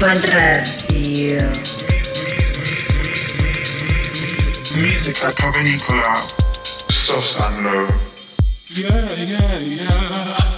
Urban Radio. Music at Provenicola, soft and low. Yeah, yeah, yeah.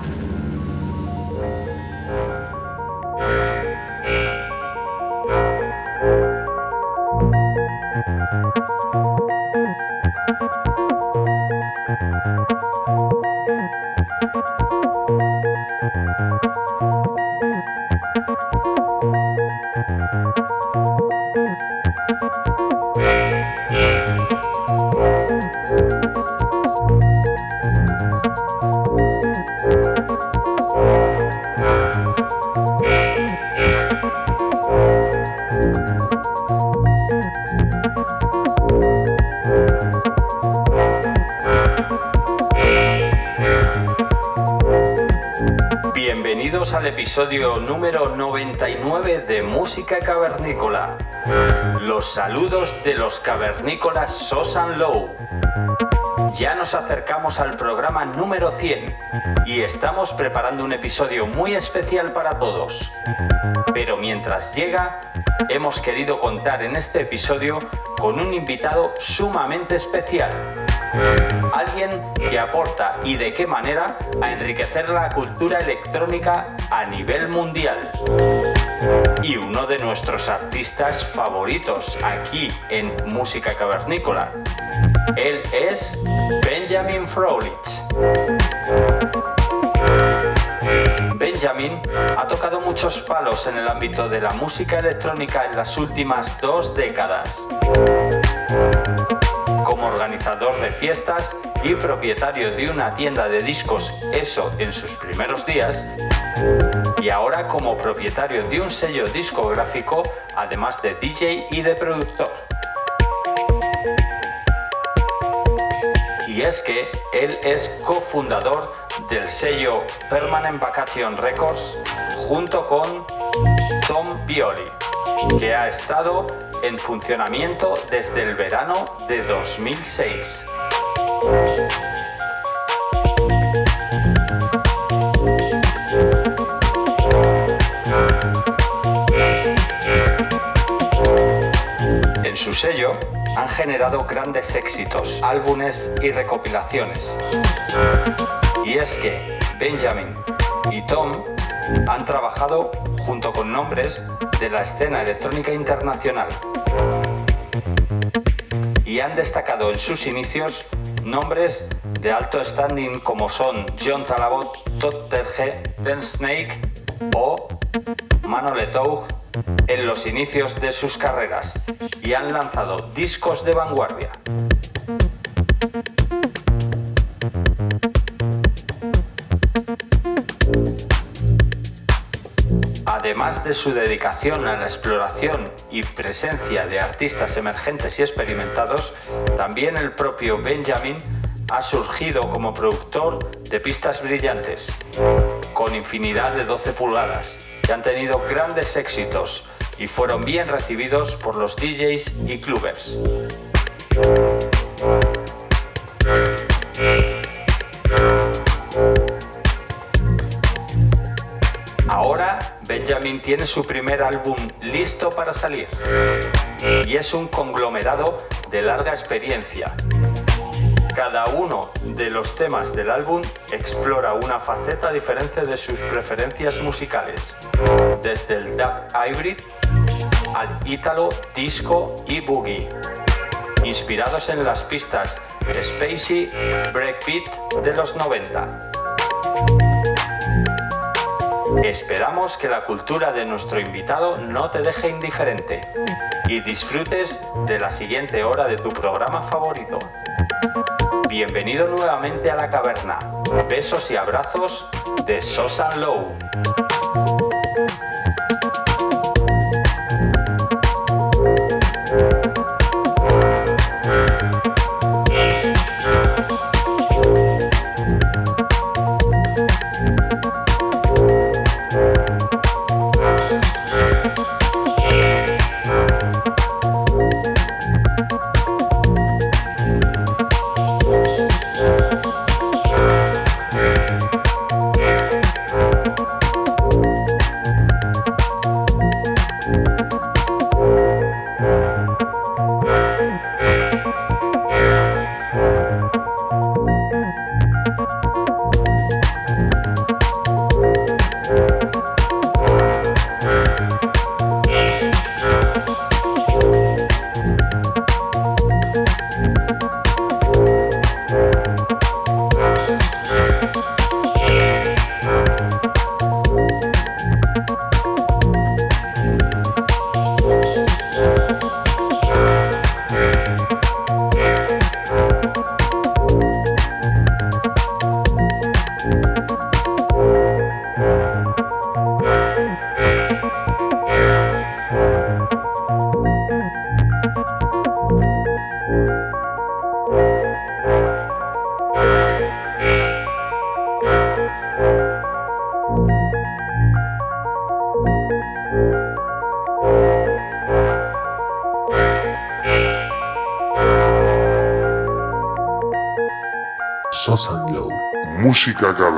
Episodio número 99 de Música Cavernícola. Los saludos de los cavernícolas Sosan Low. Ya nos acercamos al programa número 100 y estamos preparando un episodio muy especial para todos. Pero mientras llega, hemos querido contar en este episodio con un invitado sumamente especial. Alguien que aporta y de qué manera a enriquecer la cultura electrónica a nivel mundial. Y uno de nuestros artistas favoritos aquí en Música Cavernícola. Él es Benjamin Frolich. Benjamin ha tocado muchos palos en el ámbito de la música electrónica en las últimas dos décadas. Como organizador de fiestas y propietario de una tienda de discos, eso en sus primeros días, y ahora como propietario de un sello discográfico, además de DJ y de productor. Y es que él es cofundador del sello Permanent Vacation Records junto con Tom Bioli, que ha estado en funcionamiento desde el verano de 2006. En su sello han generado grandes éxitos, álbumes y recopilaciones. Y es que Benjamin y Tom han trabajado junto con nombres de la escena electrónica internacional y han destacado en sus inicios nombres de alto standing como son John Talabot, Todd Terje, Ben Snake o Mano Letoug en los inicios de sus carreras y han lanzado discos de vanguardia. De su dedicación a la exploración y presencia de artistas emergentes y experimentados, también el propio Benjamin ha surgido como productor de pistas brillantes, con infinidad de 12 pulgadas, que han tenido grandes éxitos y fueron bien recibidos por los DJs y clubbers. Ahora Benjamin tiene su primer álbum listo para salir y es un conglomerado de larga experiencia. Cada uno de los temas del álbum explora una faceta diferente de sus preferencias musicales, desde el dub hybrid al ítalo, disco y boogie, inspirados en las pistas Spacey Breakbeat de los 90. Esperamos que la cultura de nuestro invitado no te deje indiferente y disfrutes de la siguiente hora de tu programa favorito. Bienvenido nuevamente a la caverna. Besos y abrazos de Sosa Low. Música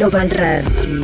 Global Radio.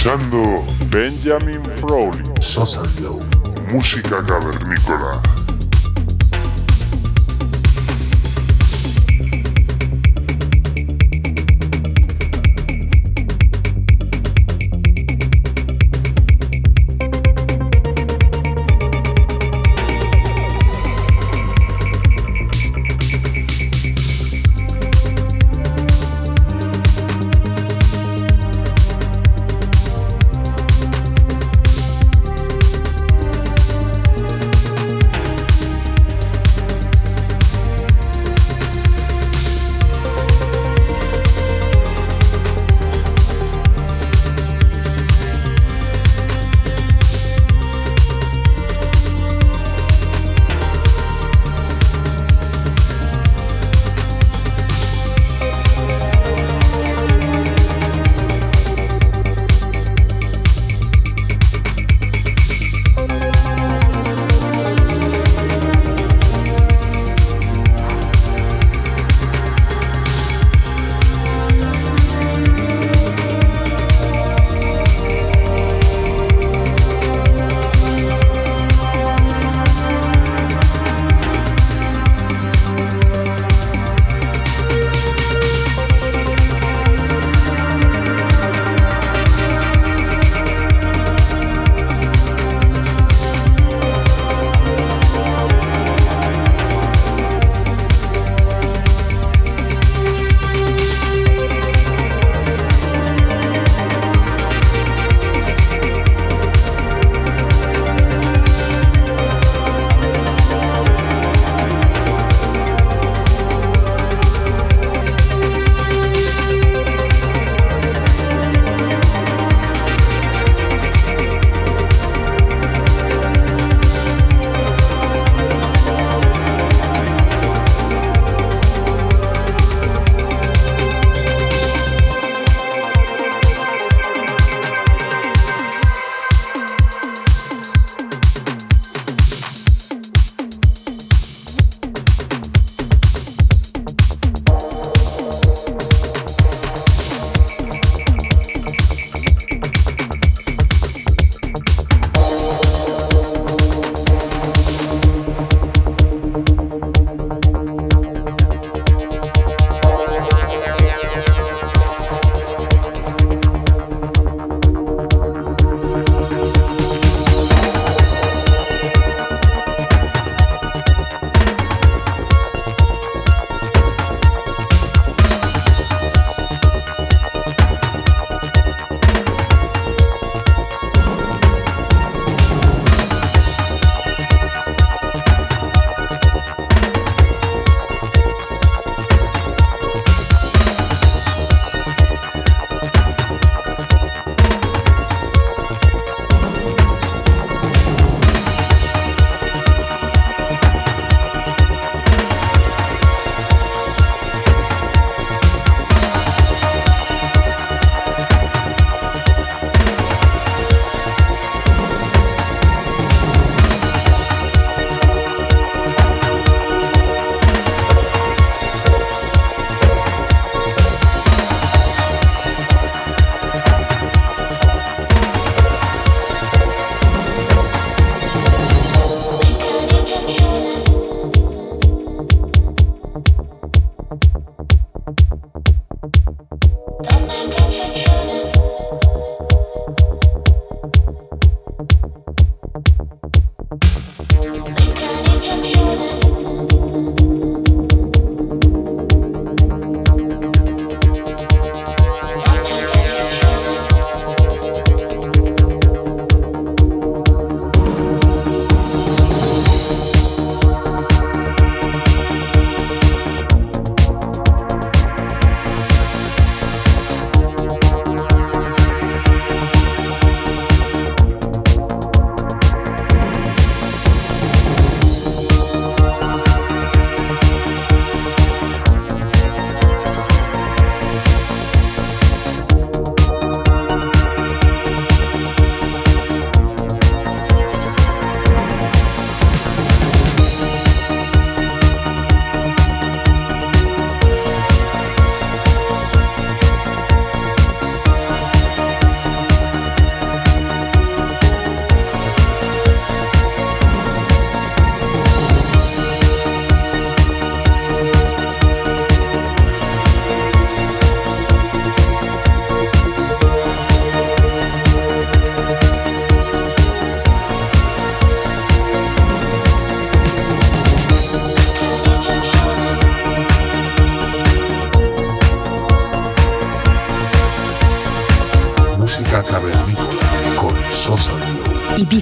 Escuchando Benjamin Frowley, Sosan Low. música cavernícola.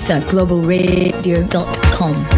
www.globalradio.com.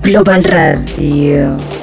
Global Radio.